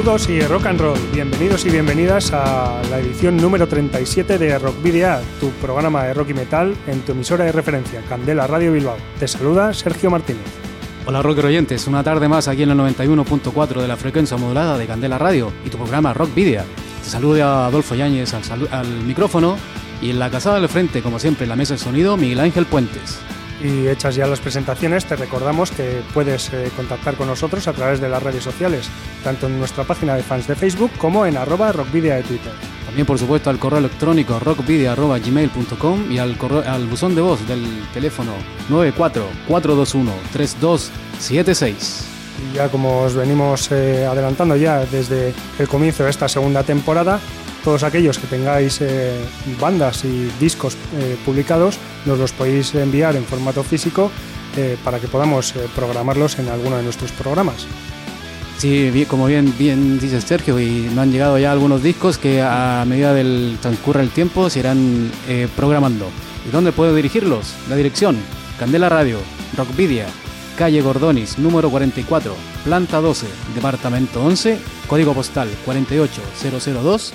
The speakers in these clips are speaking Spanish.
Saludos y rock and roll. Bienvenidos y bienvenidas a la edición número 37 de Rock Video, tu programa de rock y metal en tu emisora de referencia, Candela Radio Bilbao. Te saluda Sergio Martínez. Hola rocker oyentes, una tarde más aquí en el 91.4 de la frecuencia modulada de Candela Radio y tu programa Rock Video. Te saluda Adolfo Yáñez al, al micrófono y en la casada del frente, como siempre, en la mesa de sonido, Miguel Ángel Puentes. Y hechas ya las presentaciones, te recordamos que puedes eh, contactar con nosotros a través de las redes sociales, tanto en nuestra página de fans de Facebook como en arroba rockvidia de Twitter. También, por supuesto, al correo electrónico rockvidia.gmail.com y al, correo, al buzón de voz del teléfono 944213276. Y ya como os venimos eh, adelantando ya desde el comienzo de esta segunda temporada, todos aquellos que tengáis eh, bandas y discos eh, publicados nos los podéis enviar en formato físico eh, para que podamos programarlos en alguno de nuestros programas. Sí, como bien, bien dice Sergio, y nos han llegado ya algunos discos que a medida del transcurre el tiempo se irán programando. ¿Y dónde puedo dirigirlos? La dirección, Candela Radio, Rockvidia, calle Gordonis, número 44, planta 12, departamento 11, código postal 48002,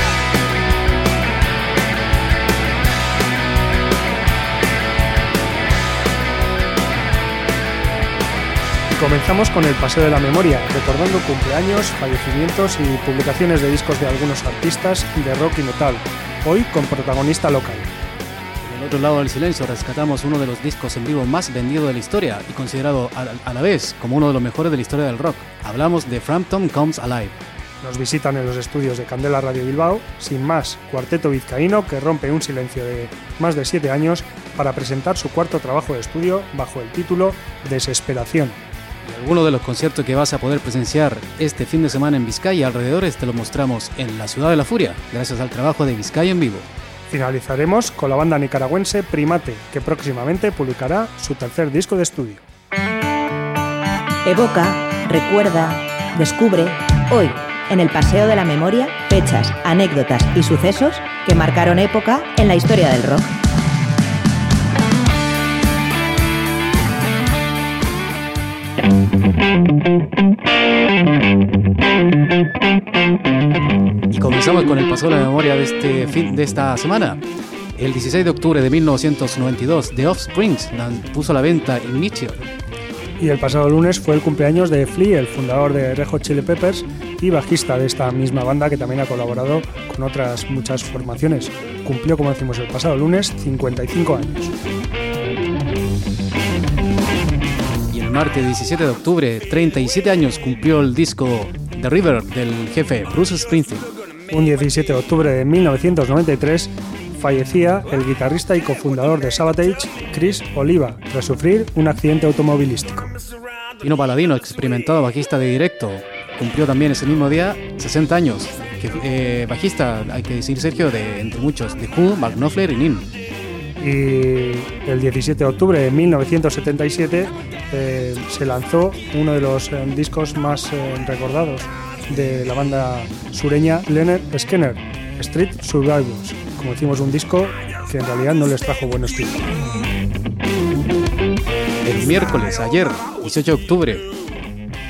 Comenzamos con el Paseo de la Memoria, recordando cumpleaños, fallecimientos y publicaciones de discos de algunos artistas de rock y metal, hoy con protagonista local. En el otro lado del silencio rescatamos uno de los discos en vivo más vendidos de la historia y considerado a, la vez como uno de los mejores de la historia del rock. Hablamos de Frampton Comes Alive. Nos visitan en los estudios de Candela Radio Bilbao, sin más, cuarteto vizcaíno que rompe un silencio de más de siete años para presentar su cuarto trabajo de estudio bajo el título Desesperación. Y algunos de los conciertos que vas a poder presenciar este fin de semana en Vizcaya y alrededores te lo mostramos en la Ciudad de la Furia, gracias al trabajo de Vizcaya en vivo. Finalizaremos con la banda nicaragüense Primate, que próximamente publicará su tercer disco de estudio. Evoca, recuerda, descubre, hoy, en el Paseo de la Memoria, fechas, anécdotas y sucesos que marcaron época en la historia del rock. Y comenzamos con el paso de la memoria de, este fin, de esta semana. El 16 de octubre de 1992, The Offsprings puso a la venta en Michigan. Y el pasado lunes fue el cumpleaños de Flea, el fundador de Red Hot Chili Peppers y bajista de esta misma banda que también ha colaborado con otras muchas formaciones. Cumplió, como decimos, el pasado lunes 55 años. Martes 17 de octubre, 37 años, cumplió el disco The River del jefe Bruce Springsteen. Un 17 de octubre de 1993 fallecía el guitarrista y cofundador de Sabotage, Chris Oliva, tras sufrir un accidente automovilístico. Tino Paladino, experimentado bajista de directo, cumplió también ese mismo día 60 años. Que, eh, bajista, hay que decir Sergio, de entre muchos, de Who, Mark Knopfler y Nin. Y el 17 de octubre de 1977 eh, se lanzó uno de los eh, discos más eh, recordados de la banda sureña Leonard Skinner, Street Survivors. Como decimos, un disco que en realidad no les trajo buenos títulos. El miércoles, ayer, 18 de octubre,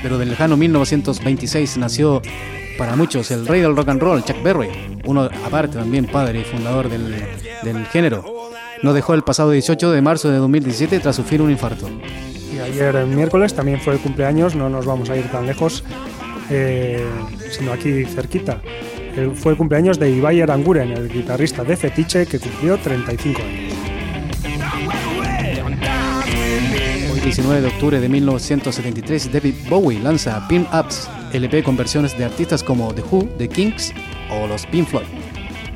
pero del lejano 1926 nació para muchos el rey del rock and roll, Chuck Berry, uno aparte también padre y fundador del género. Nos dejó el pasado 18 de marzo de 2017 tras sufrir un infarto. Y ayer, el miércoles, también fue el cumpleaños, no nos vamos a ir tan lejos, eh, sino aquí cerquita. Eh, fue el cumpleaños de Ibai Aranguren, el guitarrista de Fetiche, que cumplió 35 años. 19 de octubre de 1973, David Bowie lanza Pin Ups, LP con versiones de artistas como The Who, The Kinks o los Pink Floyd.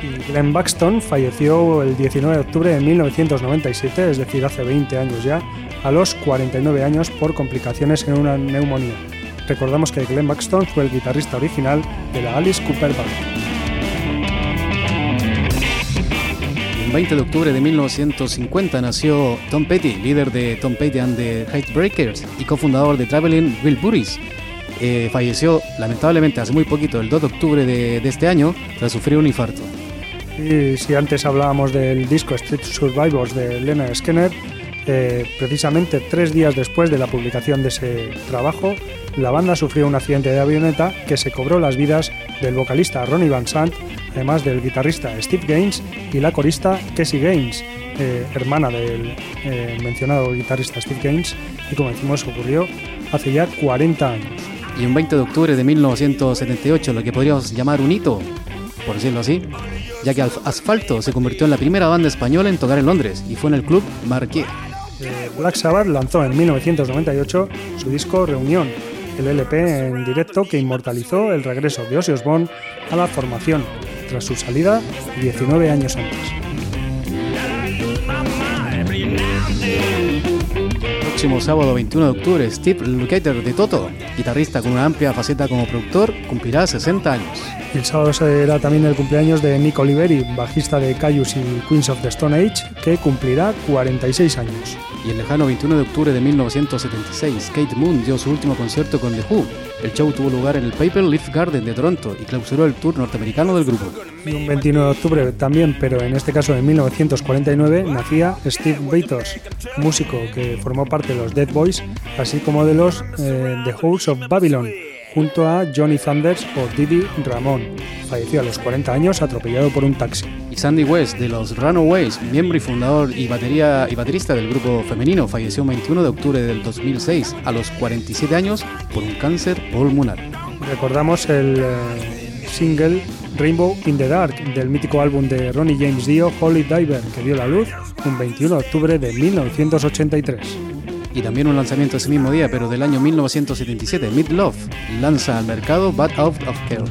Y Glenn Buxton falleció el 19 de octubre de 1997, es decir, hace 20 años ya, a los 49 años por complicaciones en una neumonía. Recordamos que Glenn Buxton fue el guitarrista original de la Alice Cooper Band. 20 de octubre de 1950 nació Tom Petty, líder de Tom Petty and the Heartbreakers y cofundador de Traveling Wilburys. Eh, falleció lamentablemente hace muy poquito, el 2 de octubre de, este año, tras sufrir un infarto. Y si antes hablábamos del disco Street Survivors de Lena Skinner, eh, precisamente tres días después de la publicación de ese trabajo, la banda sufrió un accidente de avioneta que se cobró las vidas del vocalista Ronnie Van Sant además del guitarrista Steve Gaines y la corista Cassie Gaines, eh, hermana del eh, mencionado guitarrista Steve Gaines, y como decimos ocurrió hace ya 40 años. Y un 20 de octubre de 1978, lo que podríamos llamar un hito, por decirlo así, ya que Asfalto se convirtió en la primera banda española en tocar en Londres y fue en el club Marqués. Eh, Black Sabbath lanzó en 1998 su disco Reunión, el LP en directo que inmortalizó el regreso de Ozzy Osbourne a la formación tras su salida 19 años antes. Próximo sábado 21 de octubre, Steve Lukather de Toto, guitarrista con una amplia faceta como productor, cumplirá 60 años. El sábado será también el cumpleaños de Nick Oliveri, bajista de Caius y Queens of the Stone Age, que cumplirá 46 años. Y el lejano 21 de octubre de 1976, Kate Moon dio su último concierto con The Who, el show tuvo lugar en el Paper Leaf Garden de Toronto y clausuró el tour norteamericano del grupo. Y un 29 de octubre también, pero en este caso en 1949, nacía Steve Beatles, músico que formó parte de los Dead Boys, así como de los eh, The House of Babylon, junto a Johnny Thunders o Didi Ramón. Falleció a los 40 años atropellado por un taxi. Y Sandy West de los Runaways, miembro y fundador y, batería, y baterista del grupo femenino, falleció el 21 de octubre del 2006 a los 47 años por un cáncer pulmonar. Recordamos el eh, single Rainbow in the Dark del mítico álbum de Ronnie James Dio, Holy Diver, que dio la luz un 21 de octubre de 1983 y también un lanzamiento ese mismo día, pero del año 1977, Mid Love lanza al mercado Bad Out of Hell.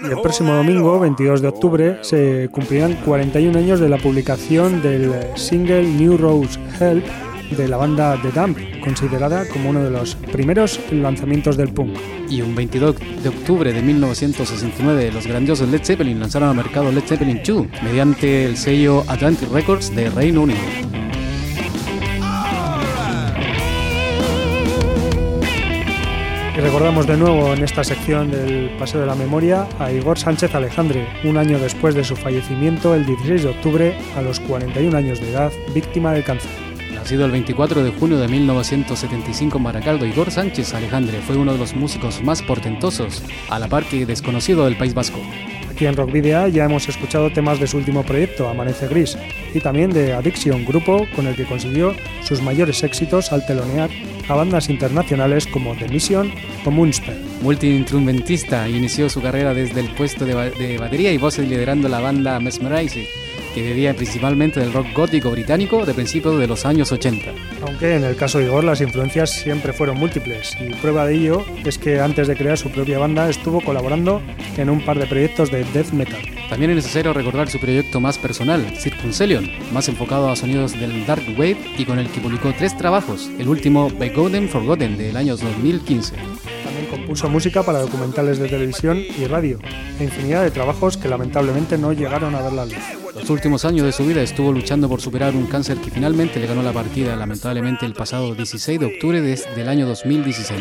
Y el próximo domingo, 22 de octubre, se cumplirán 41 años de la publicación del single New Rose Help de la banda The Dump, considerada como uno de los primeros lanzamientos del punk. Y un 22 de octubre de 1969, los grandiosos Led Zeppelin lanzaron al mercado Led Zeppelin 2 mediante el sello Atlantic Records de Reino Unido. Y recordamos de nuevo en esta sección del Paseo de la Memoria a Igor Sánchez Alejandre, un año después de su fallecimiento el 16 de octubre a los 41 años de edad, víctima del cáncer. Nacido el 24 de junio de 1975 en Maracaldo, Igor Sánchez Alejandre fue uno de los músicos más portentosos, a la par que desconocido del País Vasco. Aquí en Rock Video ya hemos escuchado temas de su último proyecto, Amanece Gris, y también de Addiction, grupo con el que consiguió sus mayores éxitos al telonear a bandas internacionales como The Mission o Moonspell. Multiinstrumentista, inició su carrera desde el puesto de, de batería y voces liderando la banda Mesmerize que bebía principalmente del rock gótico británico de principios de los años 80. Aunque en el caso de Igor las influencias siempre fueron múltiples y prueba de ello es que antes de crear su propia banda estuvo colaborando en un par de proyectos de death metal. También es necesario recordar su proyecto más personal, Circumcellion, más enfocado a sonidos del dark wave y con el que publicó tres trabajos, el último By Golden Forgotten del año 2015 compuso música para documentales de televisión y radio, e infinidad de trabajos que lamentablemente no llegaron a ver la luz. Los últimos años de su vida estuvo luchando por superar un cáncer que finalmente le ganó la partida, lamentablemente el pasado 16 de octubre del año 2016.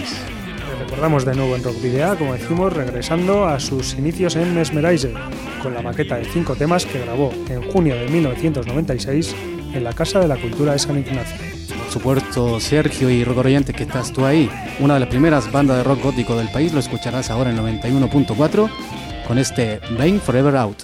Le recordamos de nuevo en Rock Video, como decimos, regresando a sus inicios en Mesmerizer, con la maqueta de cinco temas que grabó en junio de 1996 en la Casa de la Cultura de San Ignacio supuesto Sergio y Rock que estás tú ahí, una de las primeras bandas de rock gótico del país, lo escucharás ahora en 91.4 con este Bang Forever Out.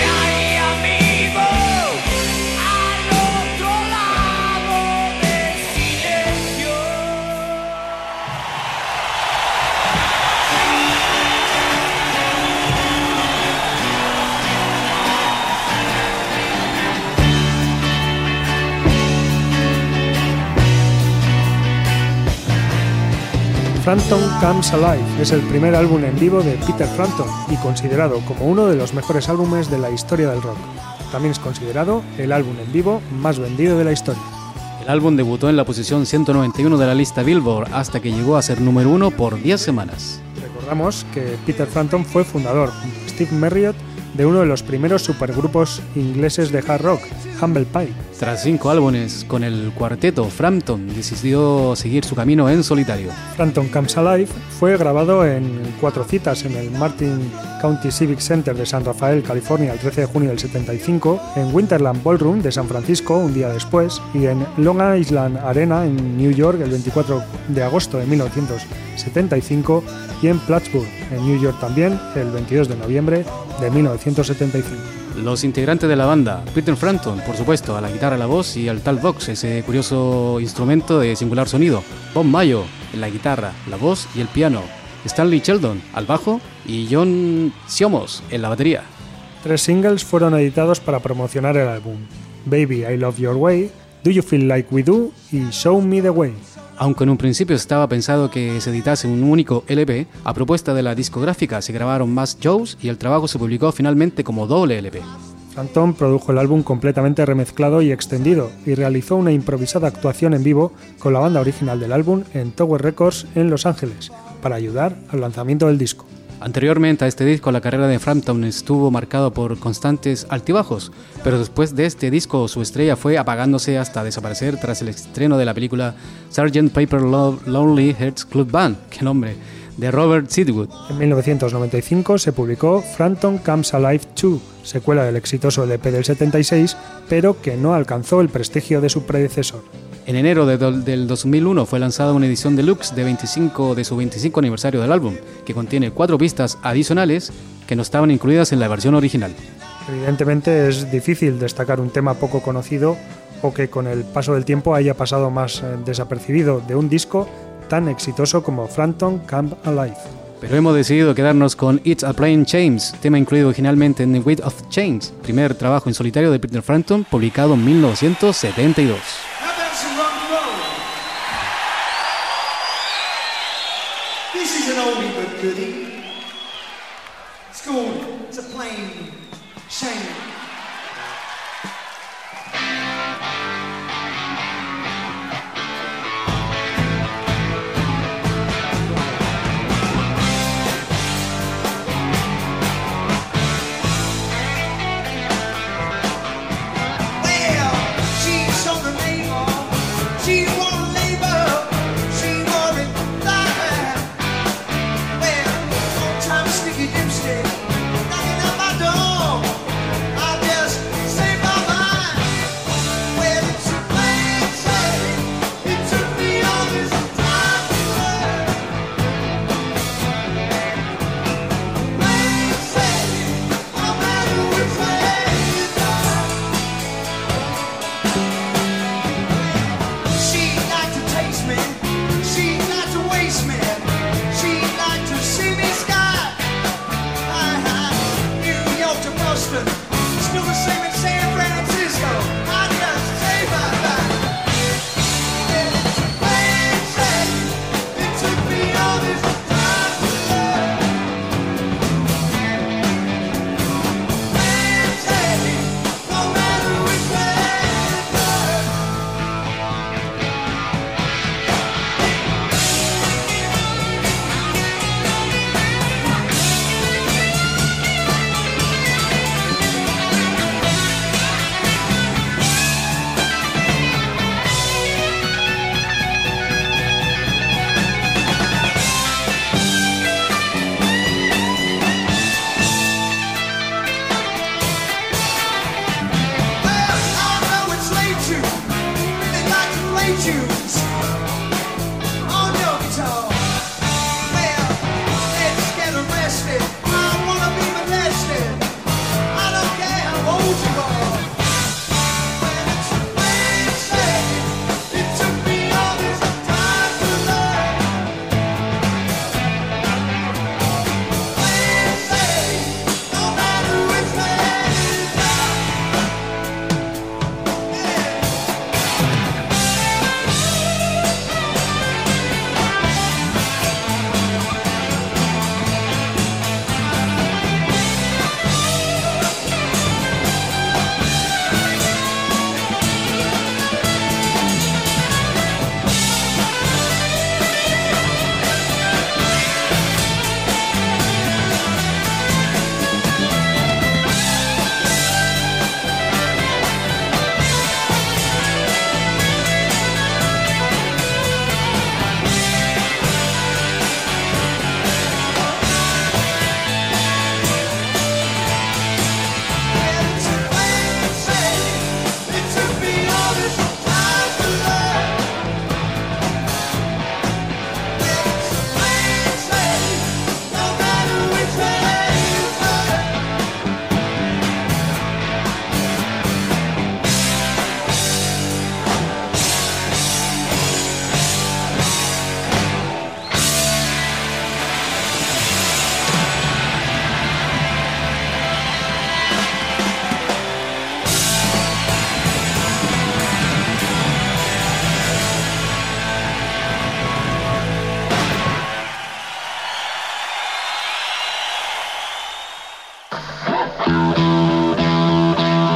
Frampton Comes Alive es el primer álbum en vivo de Peter Frampton y considerado como uno de los mejores álbumes de la historia del rock. También es considerado el álbum en vivo más vendido de la historia. El álbum debutó en la posición 191 de la lista Billboard hasta que llegó a ser número uno por 10 semanas. Recordamos que Peter Frampton fue fundador, Steve Marriott, de uno de los primeros supergrupos ingleses de hard rock, Humble Pie. Tras cinco álbumes con el cuarteto, Frampton decidió seguir su camino en solitario. Frampton Comes Alive fue grabado en cuatro citas en el Martin County Civic Center de San Rafael, California, el 13 de junio del 75, en Winterland Ballroom de San Francisco un día después y en Long Island Arena en New York el 24 de agosto de 1975 y en Plattsburgh, en New York también, el 22 de noviembre de 1975. Los integrantes de la banda, Peter Frampton, por supuesto, a la guitarra, la voz y al talkbox, ese curioso instrumento de singular sonido. Bob Mayo en la guitarra, la voz y el piano. Stanley Sheldon al bajo y John Siomos en la batería. Tres singles fueron editados para promocionar el álbum. Baby I Love Your Way, Do You Feel Like We Do y Show Me the Way. Aunque en un principio estaba pensado que se editase un único LP, a propuesta de la discográfica se grabaron más shows y el trabajo se publicó finalmente como doble LP. Phantom produjo el álbum completamente remezclado y extendido y realizó una improvisada actuación en vivo con la banda original del álbum en Tower Records en Los Ángeles para ayudar al lanzamiento del disco. Anteriormente a este disco, la carrera de Frampton estuvo marcado por constantes altibajos, pero después de este disco su estrella fue apagándose hasta desaparecer tras el estreno de la película Sgt. Paper Love Lonely Hearts Club Band, qué nombre, de Robert Sidwood. En 1995 se publicó Frampton Comes Alive 2, secuela del exitoso LP del 76, pero que no alcanzó el prestigio de su predecesor. En enero de del 2001 fue lanzada una edición deluxe de, 25, de su 25 aniversario del álbum, que contiene cuatro pistas adicionales que no estaban incluidas en la versión original. Evidentemente es difícil destacar un tema poco conocido o que con el paso del tiempo haya pasado más eh, desapercibido de un disco tan exitoso como Frampton Camp Alive. Pero hemos decidido quedarnos con It's a Plain Chains, tema incluido originalmente en The Weight of Chains, primer trabajo en solitario de Peter Frampton, publicado en 1972.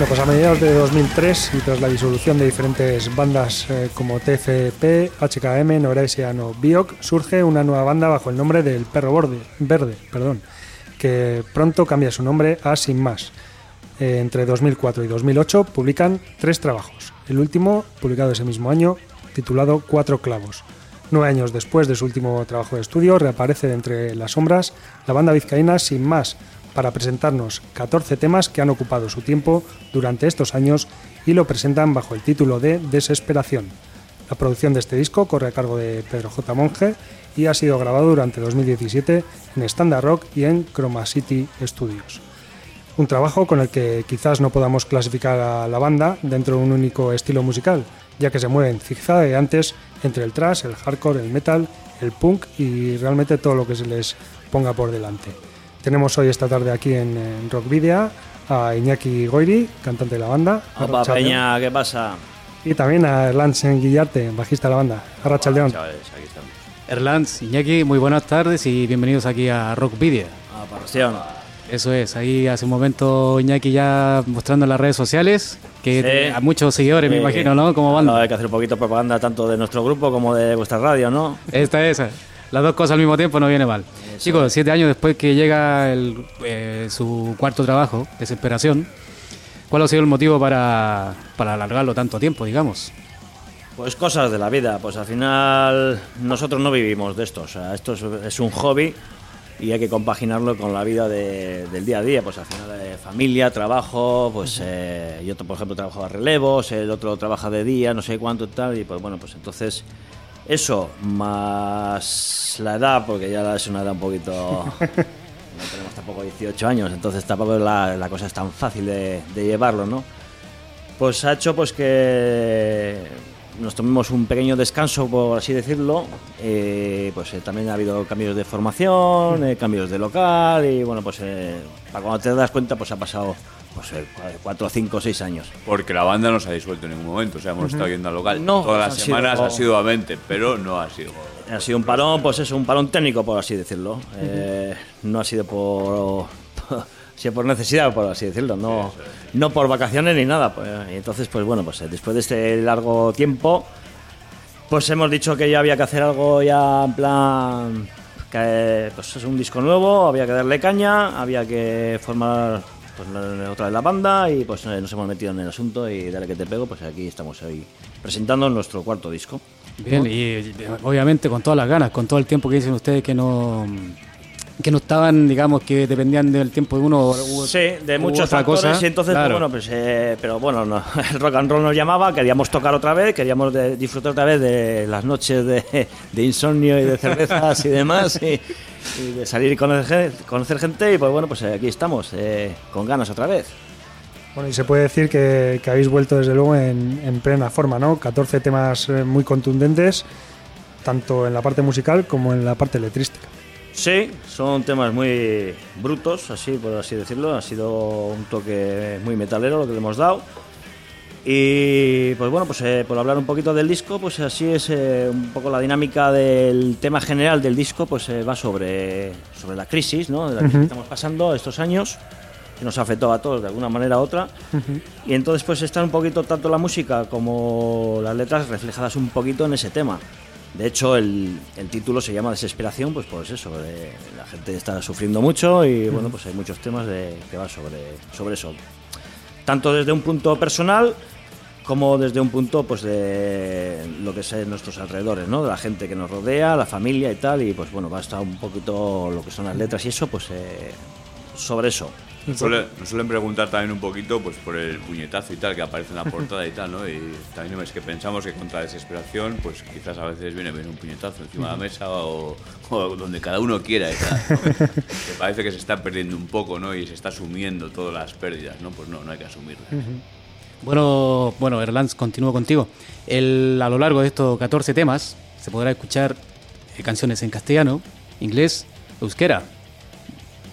Bueno, pues a mediados de 2003 y tras la disolución de diferentes bandas eh, como TFP, HKM, Noresian o Biok, surge una nueva banda bajo el nombre del Perro Borde, Verde, perdón, que pronto cambia su nombre a Sin Más. Eh, entre 2004 y 2008 publican tres trabajos. El último, publicado ese mismo año, titulado Cuatro Clavos. Nueve años después de su último trabajo de estudio, reaparece de entre las sombras la banda vizcaína Sin Más, para presentarnos 14 temas que han ocupado su tiempo durante estos años y lo presentan bajo el título de Desesperación. La producción de este disco corre a cargo de Pedro J. Monge y ha sido grabado durante 2017 en Standard Rock y en Chroma City Studios. Un trabajo con el que quizás no podamos clasificar a la banda dentro de un único estilo musical, ya que se mueven zigzagueantes entre el thrash, el hardcore, el metal, el punk y realmente todo lo que se les ponga por delante. Tenemos hoy esta tarde aquí en, en Rock Video a Iñaki Goiri, cantante de la banda. Opa, Peña, ¿qué pasa? Y también a Erlands Guillarte, bajista de la banda. Arracha León. Chavales, aquí estamos. Erlands, Iñaki, muy buenas tardes y bienvenidos aquí a Rock Video. Ah. Eso es, ahí hace un momento Iñaki ya mostrando en las redes sociales que Sí. a muchos seguidores, me Sí. imagino, ¿no? Como No, banda. hay que hacer un poquito de propaganda tanto de nuestro grupo como de vuestra radio, ¿no? Esta es, las dos cosas al mismo tiempo no viene mal. Chicos, siete años después que llega el, eh, su cuarto trabajo, Desesperación, ¿cuál ha sido el motivo para, para alargarlo tanto tiempo, digamos? Pues cosas de la vida, pues al final nosotros no vivimos de esto, o sea, esto es, es un hobby y hay que compaginarlo con la vida de- del día a día, pues al final eh, familia, trabajo, pues eh, yo por ejemplo trabajo a relevos, el otro trabaja de día, no sé cuánto y tal, y pues bueno, pues entonces eso más la edad, porque ya es una edad un poquito... no tenemos tampoco 18 años, entonces tampoco la, la cosa es tan fácil de, de llevarlo, ¿no? Pues ha hecho pues que nos tomemos un pequeño descanso, por así decirlo. Eh, pues eh, también ha habido cambios de formación, eh, cambios de local y bueno, pues eh, para cuando te das cuenta pues ha pasado pues eh, cu- cuatro, cinco, seis años. Porque la banda no se ha disuelto en ningún momento, o sea, hemos estado yendo al local No, todas ha las sido- semanas asiduamente, pero no ha sido. Ha sido un parón, pues eso, un parón técnico, por así decirlo. Eh, no ha sido por, ha sido por necesidad, por así decirlo, no, no por vacaciones ni nada. Pues, y entonces, pues bueno, pues después de este largo tiempo, pues hemos dicho que ya había que hacer algo ya en plan, que pues es un disco nuevo, había que darle caña, había que formar pues, otra vez la banda y pues eh, nos hemos metido en el asunto y dale que te pego, pues aquí estamos hoy presentando nuestro cuarto disco. Bien, y obviamente con todas las ganas, con todo el tiempo que dicen ustedes que no que no estaban, digamos, que dependían del tiempo de uno. u- Sí, de u muchos otra cosa. y entonces, pues, bueno, pues, eh, pero bueno, no, el rock and roll nos llamaba, queríamos tocar otra vez, queríamos de- disfrutar otra vez de las noches de, de insomnio y de cervezas y demás, y, y de salir y conocer, conocer gente, y pues bueno, pues eh, aquí estamos, eh, con ganas otra vez. Bueno, y se puede decir que, que habéis vuelto desde luego en, en plena forma, ¿no? 14 temas eh, muy contundentes, tanto en la parte musical como en la parte letrística. Sí, son temas muy brutos, así por así decirlo. Ha sido un toque muy metalero lo que le hemos dado. Y pues bueno, pues eh, por hablar un poquito del disco, pues así es eh, un poco la dinámica del tema general del disco, pues eh, va sobre, sobre la crisis, ¿no? De la crisis que estamos pasando estos años, que nos afectó a todos de alguna manera u otra. Y entonces pues están un poquito tanto la música como las letras reflejadas un poquito en ese tema. De hecho, el, el título se llama Desesperación, pues por eso, de- la gente está sufriendo mucho y bueno, pues hay muchos temas de, que van sobre, sobre eso. Tanto desde un punto personal como desde un punto pues de lo que es nuestros alrededores, ¿no? De la gente que nos rodea, la familia y tal, y pues bueno, va a estar un poquito lo que son las letras y eso, pues eh, sobre eso. Nos, suele- nos suelen preguntar también un poquito pues por el puñetazo y tal que aparece en la portada y tal, ¿no? Y también es que pensamos que contra desesperación, pues quizás a veces viene bien un puñetazo encima de la mesa o, o donde cada uno quiera y tal. ¿no? que parece que se está perdiendo un poco, ¿no? Y se está asumiendo todas las pérdidas, ¿no? Pues no, no hay que asumirlas. Bueno, bueno, Erlands, continúo contigo. El, a lo largo de estos 14 temas se podrá escuchar eh, canciones en castellano, inglés, euskera,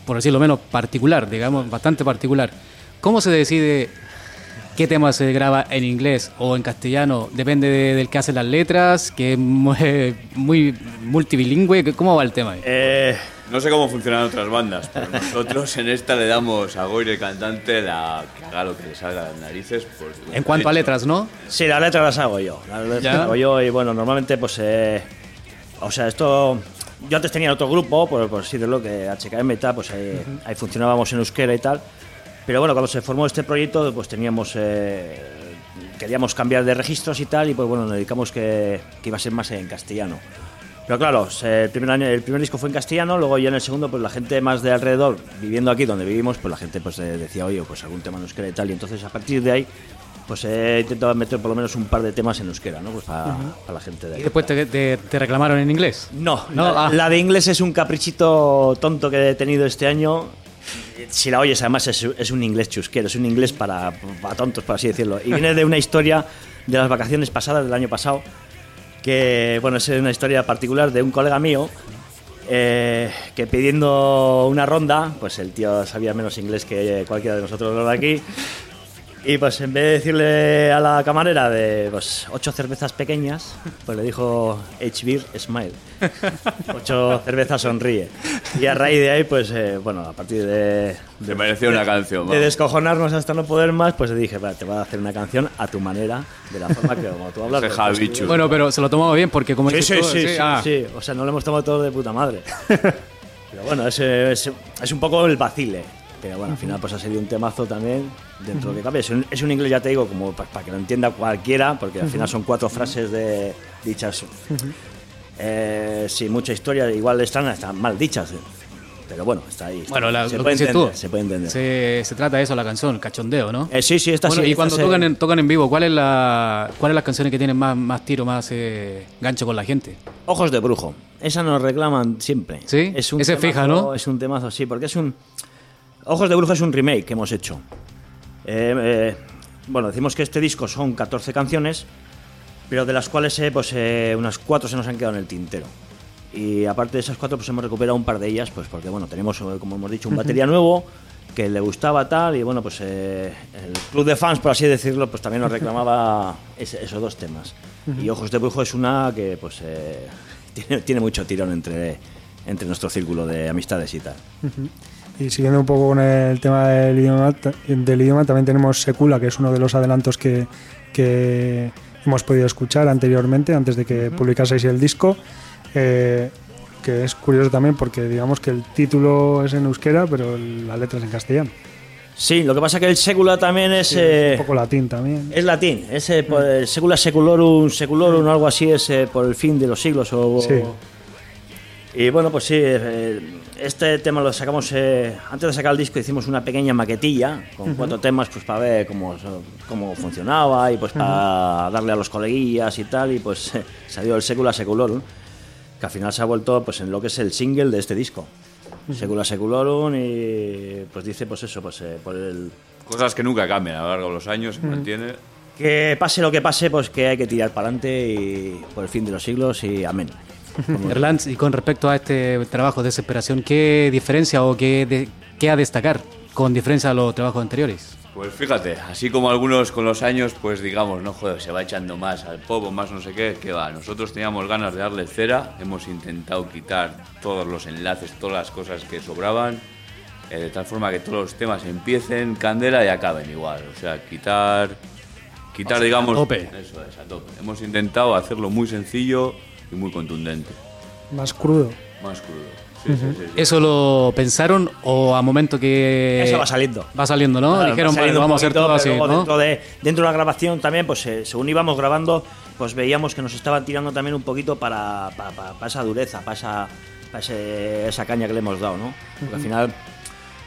por decirlo menos particular, digamos, bastante particular. ¿Cómo se decide qué tema se graba en inglés o en castellano? Depende de- del que hace las letras, que es muy, muy multilingüe. ¿Cómo va el tema? ahí? Eh, No sé cómo funcionan otras bandas, pero nosotros en esta le damos a Goire, el cantante, la, que haga lo que le salga de las narices. pues, En cuanto a letras, ¿no? sí, las letras las hago yo. Las letras las hago yo y bueno, normalmente pues... eh, o sea, esto... Yo antes tenía otro grupo, por, por así decirlo, que HKM y tal, pues ahí, ahí funcionábamos en euskera y tal. Pero bueno, cuando se formó este proyecto, pues teníamos... eh, queríamos cambiar de registros y tal, y pues bueno, nos dedicamos que, que iba a ser más en castellano. Pero claro, el primer, año, el primer disco fue en castellano, luego ya en el segundo, pues la gente más de alrededor, viviendo aquí donde vivimos, pues la gente pues eh, decía, oye, pues algún tema en euskera y tal, y entonces a partir de ahí, pues he intentado meter por lo menos un par de temas en euskera, ¿no? Pues para, para la gente de Y ahí. después te, te- te reclamaron en inglés. No, No, la, ah. la de inglés es un caprichito tonto que he tenido este año. Si la oyes, además es, es un inglés chusquero, es un inglés para, para tontos, por así decirlo. Y viene de una historia de las vacaciones pasadas, del año pasado, que, bueno, es una historia particular de un colega mío eh, que pidiendo una ronda, pues el tío sabía menos inglés que cualquiera de nosotros los de aquí. Y pues en vez de decirle a la camarera de pues, ocho cervezas pequeñas, pues le dijo H-Beer Smile. Ocho cervezas sonríe. Y a raíz de ahí, pues eh, bueno, a partir de, Se merecía una canción. de vamos. descojonarnos hasta no poder más, pues le dije, "Va, te voy a hacer una canción a tu manera, de la forma que como tú hablas. Ese pues, Javichu. Bueno, pero se lo tomamos bien porque como Sí, dices sí, tú, sí, sí, ah, sí. O sea, no lo hemos tomado todo de puta madre. Pero bueno, es, es, es un poco el vacile. Pero bueno, al final pues ha sido un temazo también, dentro de lo que cabe. Es un, es un inglés, ya te digo, como pa- para que lo entienda cualquiera, porque al final son cuatro frases de dichas. eh, sin mucha historia, igual están, están mal dichas. eh. Pero bueno, está ahí. está Bueno, la- se, lo puede que entender, tú. se puede entender. Se, se trata de eso la canción, cachondeo, ¿no? Eh, sí, sí, esta Bueno, sí. y esta cuando se- tocan en, tocan en vivo, ¿cuál es la, ¿cuáles las canciones que tienen más, más tiro, más eh, gancho con la gente? Ojos de brujo. Esa nos reclaman siempre. ¿Sí? Es un Ese temazo- fija, ¿no? Es un temazo, sí, porque es un. Ojos de brujo es un remake que hemos hecho. Eh, eh, bueno, decimos que este disco son 14 canciones, pero de las cuales eh, pues, eh, unas cuatro se nos han quedado en el tintero. Y aparte de esas cuatro, pues hemos recuperado un par de ellas, pues porque bueno, tenemos, eh, como hemos dicho, un batería nuevo que le gustaba tal, y bueno, pues eh, el club de fans, por así decirlo, pues también nos reclamaba ese- esos dos temas. Y Ojos de Brujo es una que pues tiene, tiene mucho tirón entre, entre nuestro círculo de amistades y tal. Y siguiendo un poco con el tema del idioma, ta- del idioma, también tenemos Secula, que es uno de los adelantos que, que hemos podido escuchar anteriormente, antes de que publicaseis el disco. eh, que es curioso también porque digamos que el título es en euskera, pero la letra es en castellano. Sí, lo que pasa que el Secula también es... eh, Un poco latín también. Es latín, es eh, por el Secula Seculorum, Seculorum o algo así, es eh, por el fin de los siglos. O, Sí. Y bueno, pues sí, eh, este tema lo sacamos, eh, antes de sacar el disco hicimos una pequeña maquetilla con cuatro temas pues para ver cómo, cómo funcionaba y pues para darle a los coleguillas y tal, y pues eh, salió el Secula Seculorum, que al final se ha vuelto pues en lo que es el single de este disco. Secula Seculorum y pues dice pues eso, pues eh, por el, Cosas que nunca cambian a lo largo de los años, se mantiene. Que pase lo que pase, pues que hay que tirar para adelante y por el fin de los siglos y amén. Erlans, y con respecto a este trabajo de desesperación, ¿qué diferencia o qué, de- qué a destacar con diferencia a los trabajos anteriores? Pues fíjate, así como algunos con los años, pues digamos, no joder, se va echando más al pop o más no sé qué, que va. Nosotros teníamos ganas de darle cera, hemos intentado quitar todos los enlaces, todas las cosas que sobraban, eh, de tal forma que todos los temas empiecen candela y acaben igual. O sea, quitar, quitar, digamos, tope. eso es, a tope. Hemos intentado hacerlo muy sencillo y muy contundente, Más crudo. más crudo. Sí, sí, sí, sí. ¿Eso lo pensaron o a momento que... Eso va saliendo. Va saliendo, ¿no? Claro, Dijeron, va saliendo vamos a hacer todo así. Dentro de, dentro de la grabación también, pues eh, según íbamos grabando, pues veíamos que nos estaban tirando también un poquito para, para, para- para esa dureza, para, esa, para ese- esa caña que le hemos dado, ¿no? Porque al final,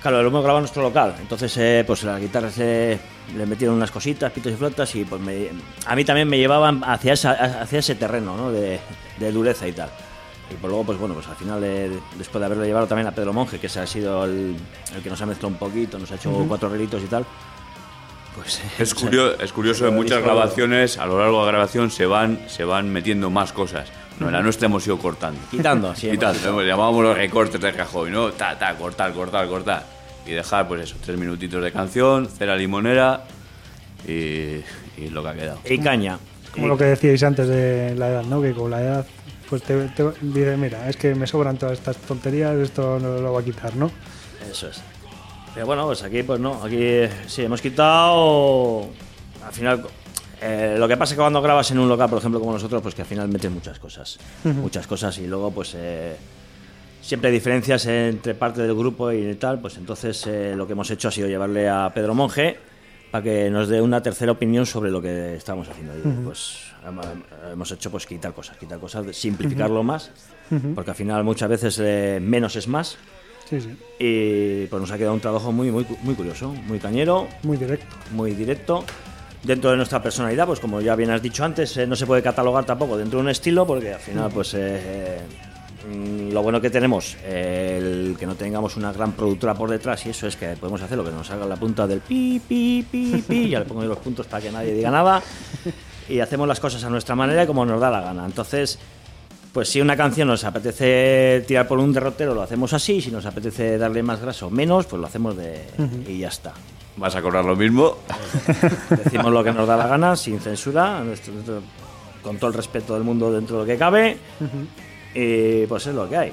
claro, lo hemos grabado en nuestro local, entonces eh, pues las guitarras eh, le metieron unas cositas, pitos y flotas, y pues me- a mí también me llevaban hacia, esa, hacia ese terreno, ¿no? De, de dureza y tal. Y por luego, pues bueno, pues al final, eh, después de haberle llevado también a Pedro Monge, que ese ha sido el, el que nos ha mezclado un poquito, nos ha hecho cuatro relitos y tal, pues... Es curioso, es curioso en muchas grabaciones, a lo largo de la grabación se van, se van metiendo más cosas. No, en la nuestra hemos ido cortando. Quitando, sí, Quitando, llamábamos los recortes de Rajoy, ¿no? Ta, ta, cortar, cortar, cortar. Y dejar, pues eso, tres minutitos de canción, cera limonera y, y lo que ha quedado. Y caña. Como Y- lo que decíais antes de la edad, ¿no? Que con la edad, pues te, te dices, mira, es que me sobran todas estas tonterías, esto no lo va a quitar, ¿no? Eso es. Pero bueno, pues aquí pues no, aquí eh, sí, hemos quitado... Al final, eh, lo que pasa es que cuando grabas en un local, por ejemplo, como nosotros, pues que al final metes muchas cosas. Muchas cosas y luego pues... eh, siempre hay diferencias entre parte del grupo y tal, pues entonces eh, lo que hemos hecho ha sido llevarle a Pedro Monge para que nos dé una tercera opinión sobre lo que estábamos haciendo. Y pues hem- hemos hecho pues quitar cosas, quitar cosas, simplificarlo más, porque al final muchas veces eh, menos es más. Sí, sí, Y pues nos ha quedado un trabajo muy, muy, muy curioso, muy cañero, muy directo. muy directo. Dentro de nuestra personalidad, pues como ya bien has dicho antes, eh, no se puede catalogar tampoco dentro de un estilo, porque al final, pues eh, mm, lo bueno que tenemos, eh, el que no tengamos una gran productora por detrás, y eso es que podemos hacer lo que nos salga la punta del pi, pi, pi, pi, ya le pongo yo los puntos para que nadie diga nada, y hacemos las cosas a nuestra manera y como nos da la gana. Entonces, pues si una canción nos apetece tirar por un derrotero, lo hacemos así. Si nos apetece darle más grasa o menos, pues lo hacemos de... y ya está. Vas a cobrar lo mismo. Decimos lo que nos da la gana, sin censura, a nuestro- nuestro- con todo el respeto del mundo dentro de lo que cabe. Y pues es lo que hay.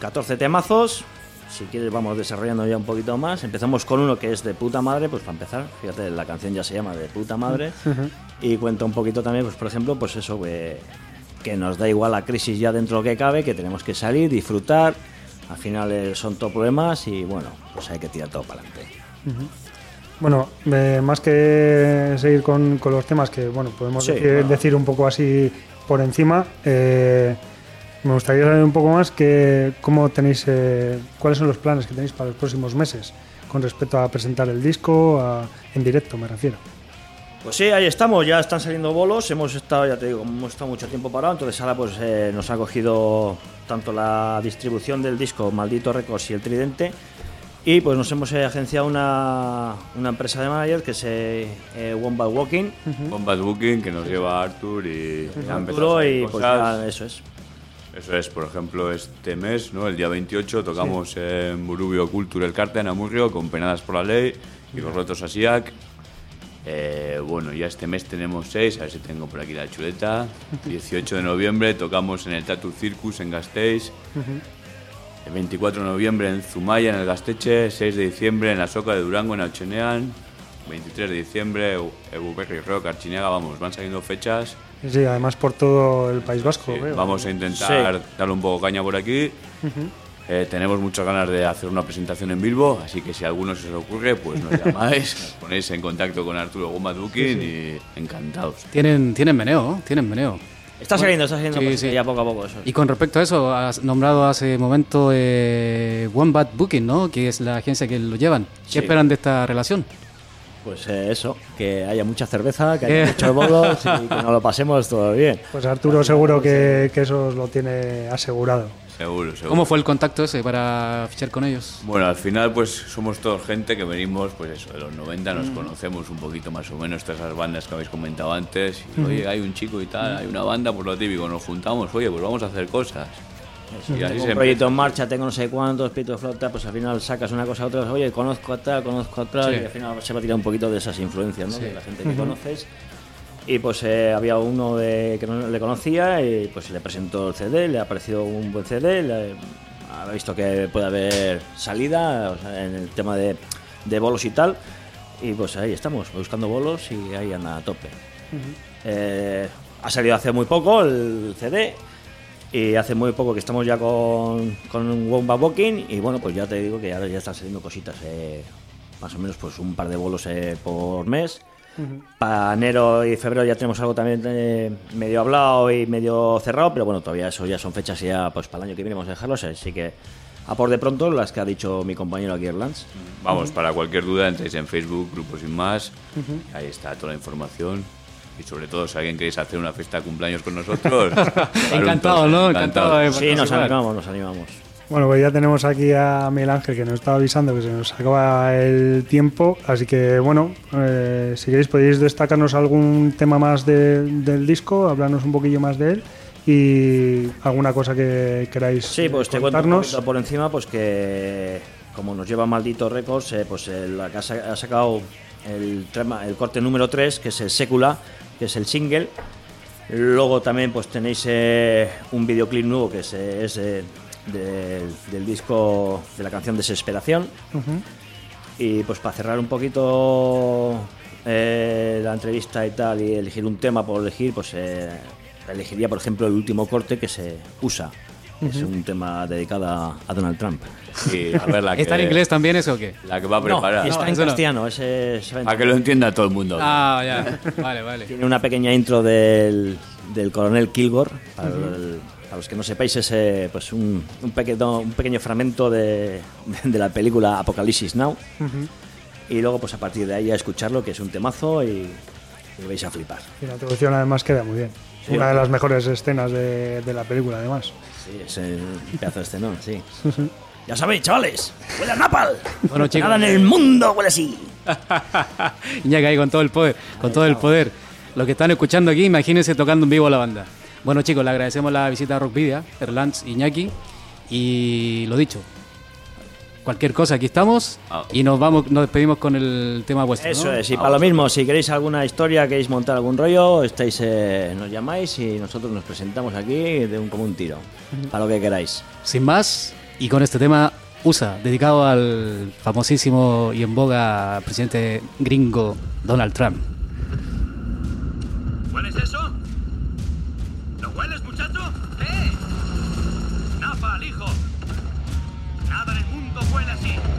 14 temazos. Si quieres vamos desarrollando ya un poquito más. Empezamos con uno que es de puta madre, pues para empezar, fíjate, la canción ya se llama de puta madre. Y cuenta un poquito también, pues por ejemplo, pues eso, que, que nos da igual la crisis ya dentro de lo que cabe, que tenemos que salir, disfrutar. Al final eh, son todo problemas y bueno, pues hay que tirar todo para adelante. Bueno, eh, más que seguir con, con los temas que, bueno, podemos Sí, decir, bueno. decir un poco así por encima, eh, me gustaría saber un poco más que cómo tenéis, eh, cuáles son los planes que tenéis para los próximos meses con respecto a presentar el disco a- en directo, me refiero. Pues sí, ahí estamos, ya están saliendo bolos, hemos estado, ya te digo, hemos estado mucho tiempo parado, entonces ahora pues eh, nos ha cogido tanto la distribución del disco Maldito Records y el Tridente y pues nos hemos eh, agenciado una, una empresa de manager que es eh, eh, Wombat Walking, Bombas Booking que nos lleva Arthur y han Arturo, salir y pues ya, eso es. Eso es, por ejemplo, este mes, ¿no? el día 28, tocamos en Burubio Culture el Carte en Amurrio con Penadas por la Ley y los Rotos Asiac. Eh, bueno, ya este mes tenemos seis, a ver si tengo por aquí la chuleta. 18 de noviembre tocamos en el Tattoo Circus en Gasteiz. El 24 de noviembre en Zumaya en el Gasteche. 6 de diciembre en la Soca de Durango en Alchonean. 23 de diciembre Ebuberri Rock, Archiniaga, vamos, van saliendo fechas. Sí, Sí, además por todo el País Vasco, Sí, veo. vamos a intentar darle un poco caña por aquí. Eh, tenemos muchas ganas de hacer una presentación en Bilbo, así que si a alguno se os ocurre, pues nos llamáis, nos ponéis en contacto con Arturo Goma y encantados. Tienen, tienen meneo, ¿no? tienen meneo. Está saliendo, está saliendo Sí, pues, sí. ya poco a poco eso. Y con respecto a eso, has nombrado hace momento eh, One Bad Booking, ¿no? Que es la agencia que lo llevan. ¿Qué Sí. esperan de esta relación? Pues eh, eso, que haya mucha cerveza, que haya Eh. muchos bolos y que nos lo pasemos todo bien. Pues Arturo seguro que, que eso os lo tiene asegurado. Seguro, seguro. ¿Cómo fue el contacto ese para fichar con ellos? Bueno, al final pues somos todos gente que venimos, pues eso, de los 90 nos conocemos un poquito más o menos, todas esas bandas que habéis comentado antes. Y, oye, hay un chico y tal, hay una banda, por lo típico, nos juntamos, oye, pues vamos a hacer cosas. Y así Tengo un proyecto en marcha, tengo no sé cuántos, pito de flota, pues al final sacas una cosa a otra, oye, conozco a tal, conozco a tal, Sí. y al final se va a tirar un poquito de esas influencias, ¿no? De la gente que conoces. Y pues eh, había uno de, que no le conocía y pues le presentó el CD, le ha parecido un buen CD, le, ha visto que puede haber salida o sea, en el tema de, de bolos y tal. Y pues ahí estamos, buscando bolos y ahí anda a tope. Eh, ha salido hace muy poco el CD y hace muy poco que estamos ya con, con Womba Walking y bueno, pues ya te digo que ahora ya están saliendo cositas, eh, más o menos pues un par de bolos por mes. Para enero y febrero ya tenemos algo también eh, medio hablado y medio cerrado, pero bueno, todavía eso ya son fechas y ya pues para el año que viene vamos a dejarlos, así que a por de pronto las que ha dicho mi compañero aquí Erlands. Vamos, para cualquier duda entréis en Facebook, Grupo Sin Más, ahí está toda la información. Y sobre todo, si alguien queréis hacer una fiesta de cumpleaños con nosotros, Encantado, ¿no? Encantado de Sí, nos animamos, nos animamos. Bueno, pues ya tenemos aquí a Miguel Ángel que nos estaba avisando que se nos acaba el tiempo, así que bueno, eh, si queréis podéis destacarnos algún tema más de- del disco, hablarnos un poquillo más de él y alguna cosa que queráis Sí, pues eh, te cuento contarnos. por encima, pues que como nos lleva Maldito Records, eh, pues el, ha, sa- ha sacado el, trema- el corte número 3, que es el Sécula, que es el single. Luego también pues tenéis eh, un videoclip nuevo que es, eh, es, eh, del, del disco de la canción Desesperación. Y pues para cerrar un poquito eh, la entrevista y tal y elegir un tema por elegir, pues eh, elegiría por ejemplo el último corte que se usa. Es un tema dedicado a, a Donald Trump. Y a ver la que, ¿Está en inglés también eso o qué? La que va a No, preparar. está en no. castellano. ese- se va en- Para que lo entienda todo el mundo. Ah, ya. Vale, vale. Tiene una pequeña intro del, del coronel Kilgore. Para, el- para los que no sepáis, es eh, pues un, un, pequeño, un pequeño fragmento de, de la película Apocalipsis Now. Y luego, pues a partir de ahí, a escucharlo, que es un temazo y, y vais a flipar. Y la introducción además queda muy bien. Sí, Una de las mejores escenas de, de la película además. Sí, es un pedazo de escenón, sí. ya sabéis, chavales, huele a napal. Bueno, chicos. Nada en el mundo huele así. Iñaki ahí con todo el poder, con todo el poder. Lo que están escuchando aquí, imagínense tocando en vivo la banda. Bueno chicos, le agradecemos la visita a Rockvidia, Erlans, Iñaki. Y lo dicho, cualquier cosa, aquí estamos. Ah. Y nos vamos, nos despedimos con el tema vuestro. Eso ¿no? es, y para lo mismo, si queréis alguna historia, queréis montar algún rollo, estáis, eh, nos llamáis y nosotros nos presentamos aquí de un como un tiro, para lo que queráis. Sin más, y con este tema USA, dedicado al famosísimo y en boga presidente gringo Donald Trump. ¿Hueles eso? ¿Lo mundo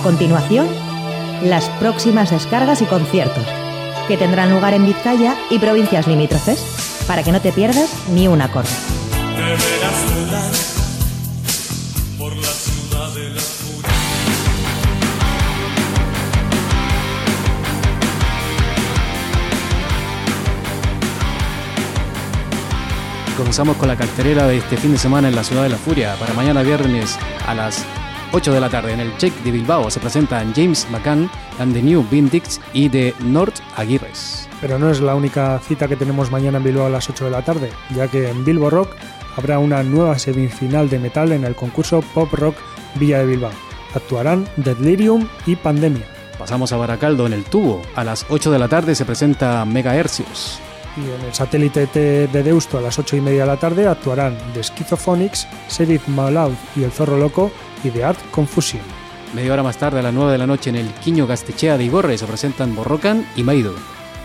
continuación, las próximas descargas y conciertos, que tendrán lugar en Vizcaya y provincias limítrofes, para que no te pierdas ni un acorde. Comenzamos con la cartelera de este fin de semana en la Ciudad de la Furia. Para mañana viernes a las 8 de la tarde en el Check de Bilbao se presentan James McCann and the New Vindix y The North Aguirres. Pero no es la única cita que tenemos mañana en Bilbao a las 8 de la tarde, ya que en Bilbo Rock habrá una nueva semifinal de metal en el concurso Pop Rock Villa de Bilbao. Actuarán Delirium y Pandemia. Pasamos a Baracaldo en el tubo. A las 8 de la tarde se presenta Megahercios. Y en el satélite T de Deusto a las 8 y media de la tarde actuarán The Schizophonics, Serif Malaud y El Zorro Loco y The Art Confusion. Media hora más tarde, a las 9 de la noche, en el Quiño Gastechea de Igorre se presentan Borrocan y Maido.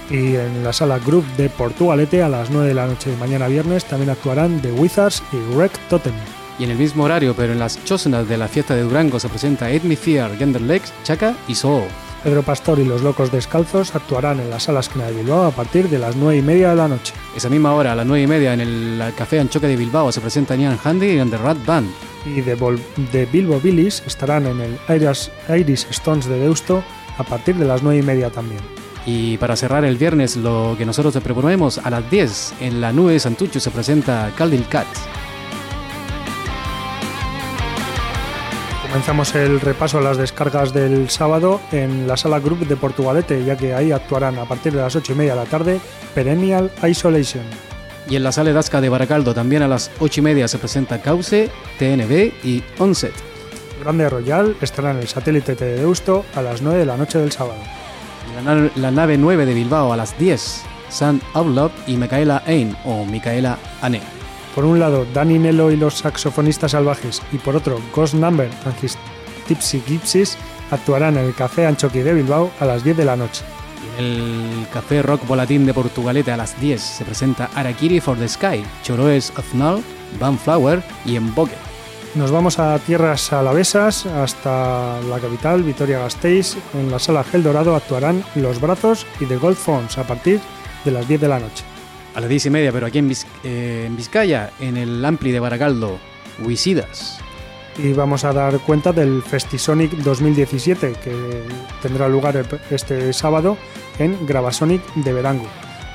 Y en la sala Group de Portugalete a las 9 de la noche de mañana viernes también actuarán The Wizards y Wreck Totem. Y en el mismo horario, pero en las chosenas de la fiesta de Durango, se presenta Ed Fear, Genderlegs, Chaca y Soo. Pedro Pastor y los Locos Descalzos actuarán en la sala esquina de Bilbao a partir de las 9 y media de la noche. Esa misma hora, a las 9 y media, en el Café Anchoque de Bilbao, se presenta Ian Handy y The Rat Band. Y de, Bilbo Billis estarán en el Iris, Iris Stones de Deusto a partir de las 9 y media también. Y para cerrar el viernes, lo que nosotros te proponemos, a las 10, en la nube de Santucho se presenta Caldil Cat. Comenzamos el repaso a las descargas del sábado en la sala Group de Portugalete, ya que ahí actuarán a partir de las 8 y media de la tarde Perennial Isolation. Y en la sala Dasca de Baracaldo, también a las 8 y media, se presenta Cauce, TNB y Onset. Grande Royal estará en el satélite de Deusto a las 9 de la noche del sábado. La, na- la nave 9 de Bilbao, a las 10, San Outlaw y Micaela Ain o Micaela Ane. Por un lado, Danny Nello y los saxofonistas salvajes, y por otro, Ghost Number and his Tipsy Gypsies actuarán en el Café Anchoqui de Bilbao a las 10 de la noche. En el Café Rock Volatín de Portugalete, a las 10, se presenta Arakiri for the Sky, Choroes of Null, Van Flower y Emboque. Nos vamos a tierras alavesas hasta la capital, Vitoria-Gasteiz. En la sala Gel Dorado actuarán Los Brazos y The Gold Phones a partir de las 10 de la noche. A las 10 y media, pero aquí en, Viz- eh, en Vizcaya, en el Ampli de Baracaldo, Huisidas. Y vamos a dar cuenta del Festisonic 2017 que tendrá lugar este sábado en Gravasonic de Verango.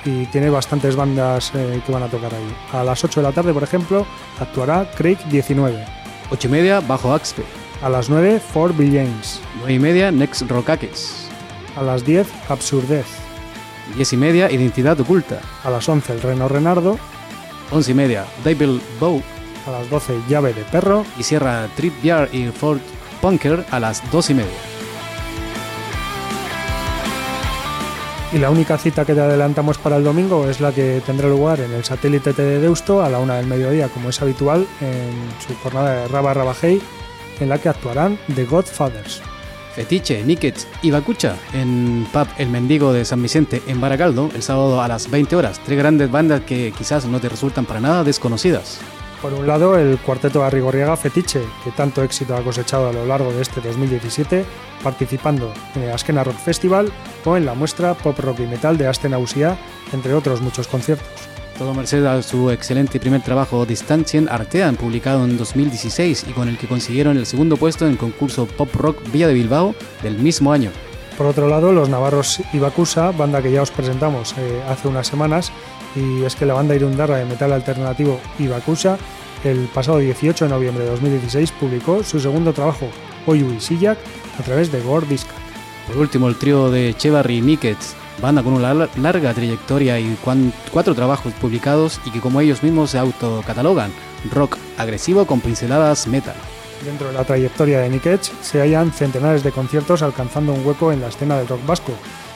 Y tiene bastantes bandas eh, que van a tocar ahí. A las 8 de la tarde, por ejemplo, actuará Craig 19. 8 y media, Bajo Axpe. A las 9, Fort James. 9 y media, Next Rocaques. A las 10, Absurdez. 10 y media, Identidad Oculta. A las 11, El Reno Renardo. 11 y media, Devil Bow. A las 12, Llave de Perro. Y cierra Trip Bear y Fort Punker a las 2 y media. Y la única cita que te adelantamos para el domingo es la que tendrá lugar en el satélite de Deusto a la una del mediodía, como es habitual en su jornada de Raba Rabajei, en la que actuarán The Godfathers. Fetiche, Nickets y Bacucha en Pub El Mendigo de San Vicente en Baracaldo el sábado a las 20 horas. Tres grandes bandas que quizás no te resultan para nada desconocidas. Por un lado, el cuarteto Arrigorriaga Fetiche, que tanto éxito ha cosechado a lo largo de este 2017, participando en el Askena Rock Festival o en la muestra Pop Rock y Metal de Asten Ausía, entre otros muchos conciertos. Todo merced a su excelente primer trabajo Distancien Artean, publicado en 2016 y con el que consiguieron el segundo puesto en el concurso Pop Rock Villa de Bilbao del mismo año. Por otro lado, los navarros Ibacusa, banda que ya os presentamos eh, hace unas semanas, y es que la banda irundarra de metal alternativo Ibacusa, el pasado 18 de noviembre de 2016 publicó su segundo trabajo, Oyui Sillac, a través de Gore Disca. Por último, el trío de Chevarry Nickets, banda con una lar- larga trayectoria y cuatro trabajos publicados y que como ellos mismos se autocatalogan, rock agresivo con pinceladas metal. Dentro de la trayectoria de Nick se hallan centenares de conciertos alcanzando un hueco en la escena del rock vasco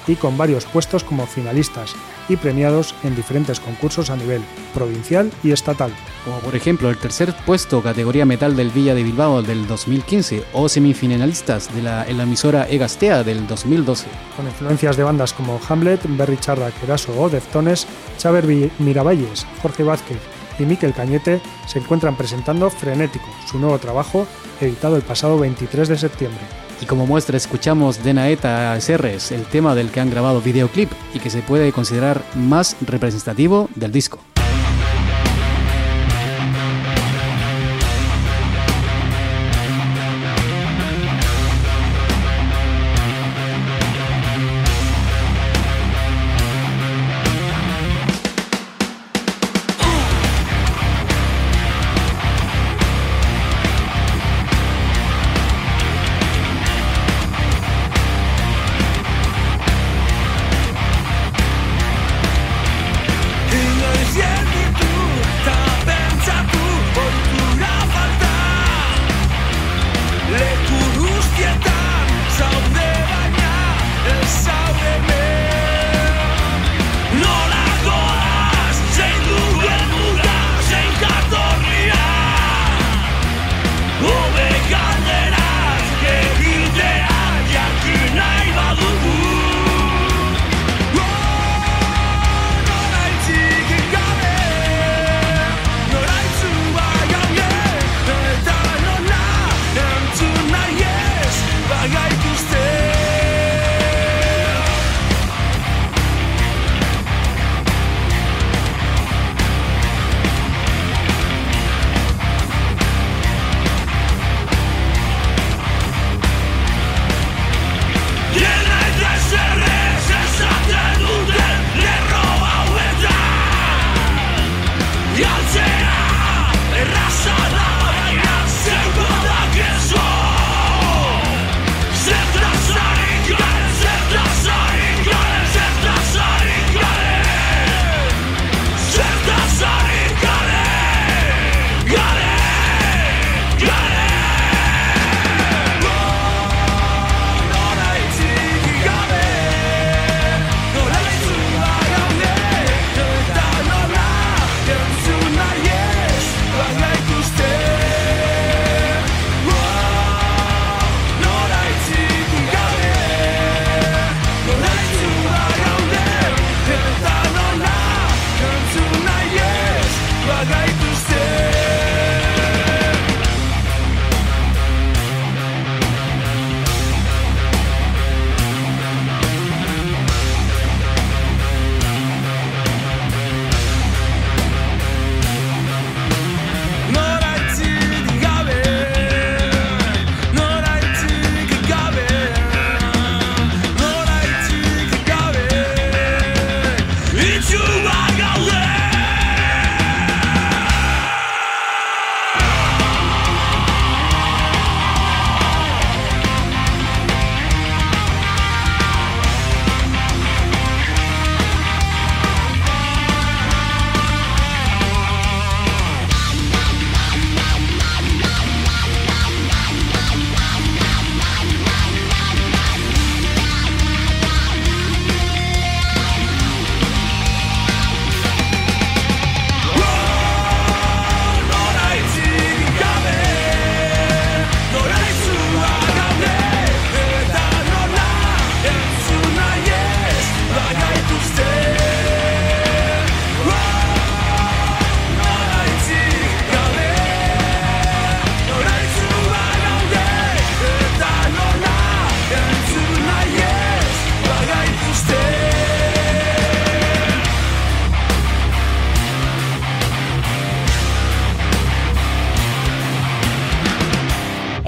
y con varios puestos como finalistas y premiados en diferentes concursos a nivel provincial y estatal. Como por ejemplo el tercer puesto categoría metal del Villa de Bilbao del 2015 o semifinalistas de la, en la emisora Egastea del 2012. Con influencias de bandas como Hamlet, Berry Charrac, Eraso o Deftones, Xaver Miravalles, Jorge Vázquez y Miquel Cañete se encuentran presentando Frenético, su nuevo trabajo editado el pasado 23 de septiembre. Y como muestra escuchamos de Naeta Serres, el tema del que han grabado videoclip y que se puede considerar más representativo del disco.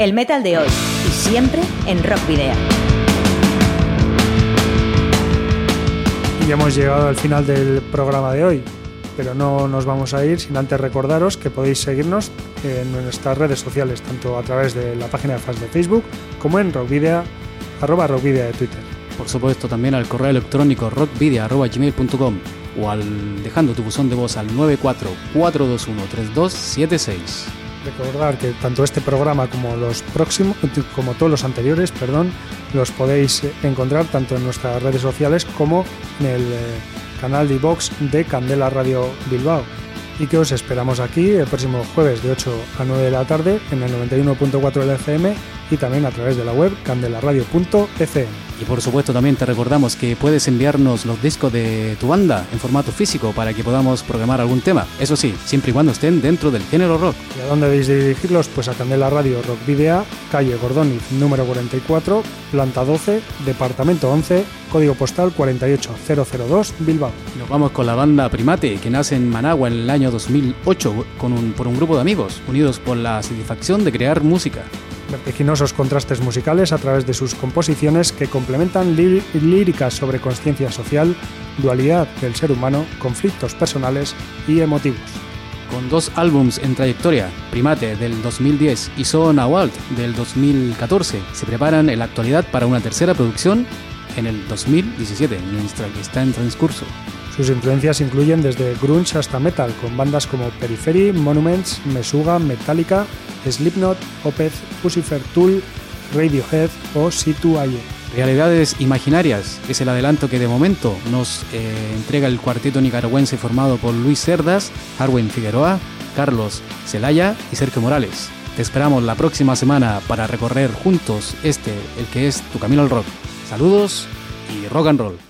El metal de hoy y siempre en Rock Video. Y hemos llegado al final del programa de hoy, pero no nos vamos a ir sin antes recordaros que podéis seguirnos en nuestras redes sociales, tanto a través de la página de fans de Facebook como en rockvidea, arroba rockvidea de Twitter. Por supuesto, también al correo electrónico rockvidea.gmail.com o al dejando tu buzón de voz al 944213276. Recordar que tanto este programa como los próximos, como todos los anteriores, perdón, los podéis encontrar tanto en nuestras redes sociales como en el eh, canal de iVox de Candela Radio Bilbao. Y que os esperamos aquí el próximo jueves de 8 a 9 de la tarde en el 91.4 del FM y también a través de la web candelaradio.fm. Y por supuesto también te recordamos que puedes enviarnos los discos de tu banda en formato físico para que podamos programar algún tema. Eso sí, siempre y cuando estén dentro del género rock. ¿Y a dónde debéis dirigirlos? Pues a Candela Radio Rock Video, calle Gordoniz número 44, planta 12, departamento 11, código postal 48002, Bilbao. Nos vamos con la banda Primate, que nace en Managua en el año 2008 con un, por un grupo de amigos, unidos por la satisfacción de crear música vertiginosos contrastes musicales a través de sus composiciones que complementan líricas sobre conciencia social, dualidad del ser humano, conflictos personales y emotivos. Con dos álbums en trayectoria, Primate del 2010 y So Walt del 2014, se preparan en la actualidad para una tercera producción en el 2017, mientras que está en transcurso. Sus influencias incluyen desde grunge hasta metal, con bandas como Periphery, Monuments, Mesuga, Metallica, Slipknot, Opeth, Pussifer Tool, Radiohead o Situ Aye. Realidades Imaginarias es el adelanto que de momento nos eh, entrega el cuarteto nicaragüense formado por Luis Cerdas, Arwen Figueroa, Carlos Celaya y Sergio Morales. Te esperamos la próxima semana para recorrer juntos este, el que es tu camino al rock. Saludos y rock and roll.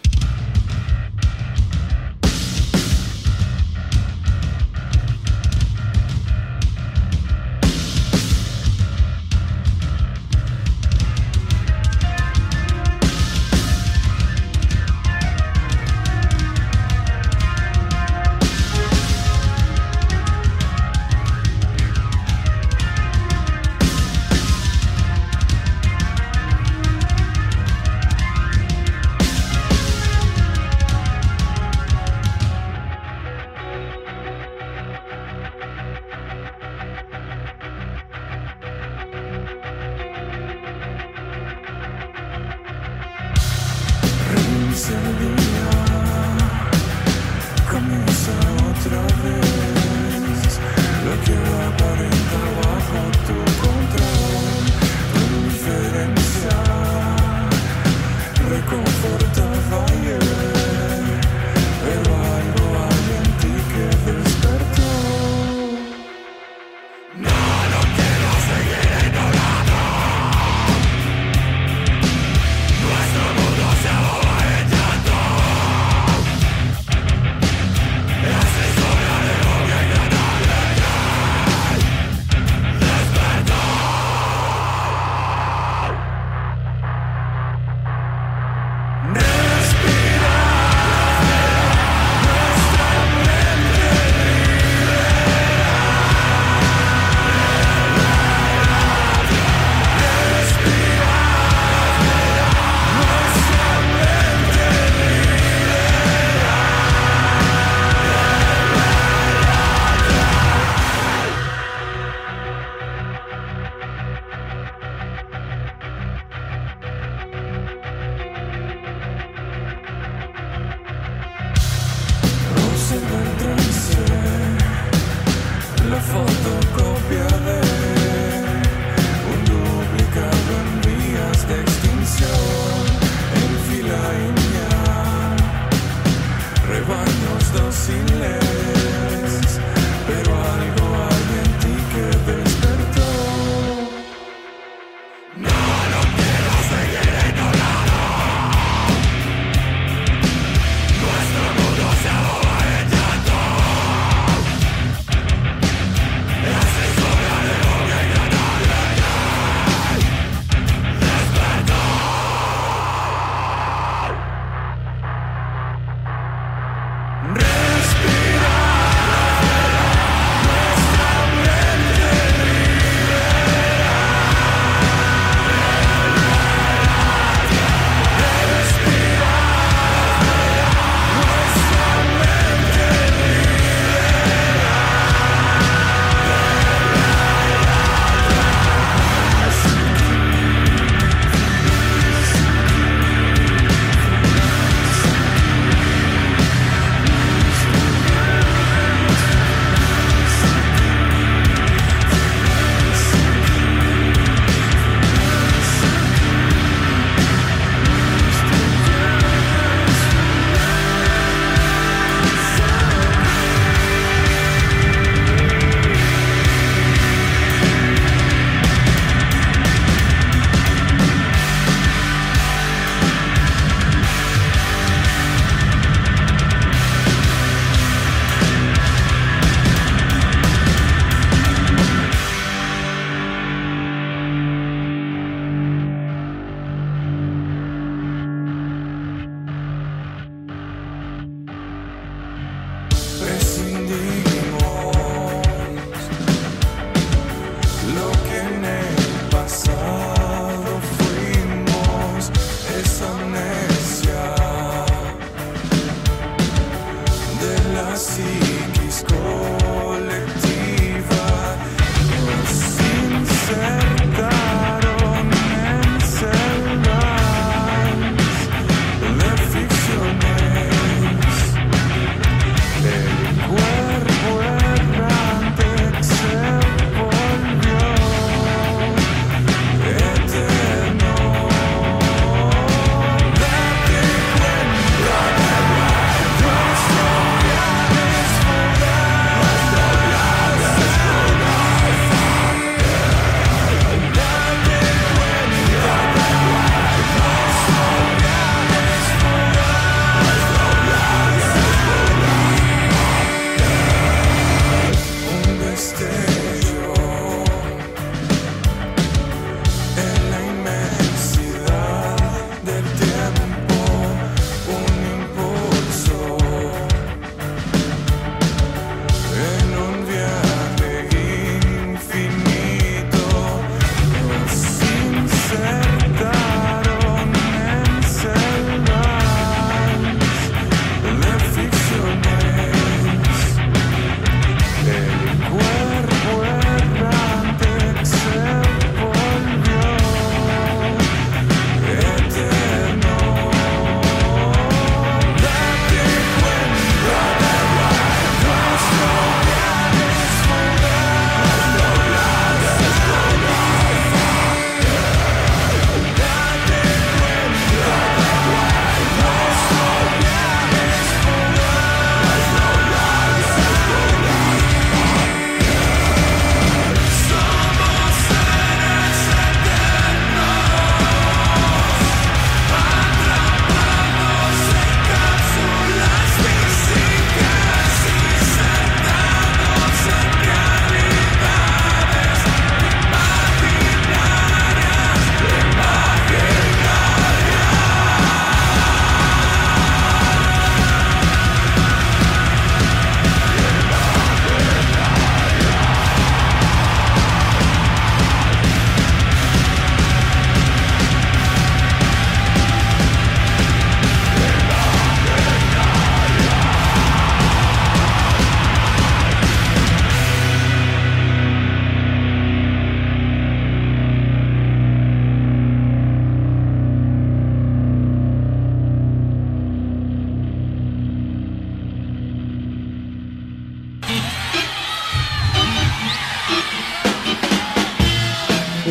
foto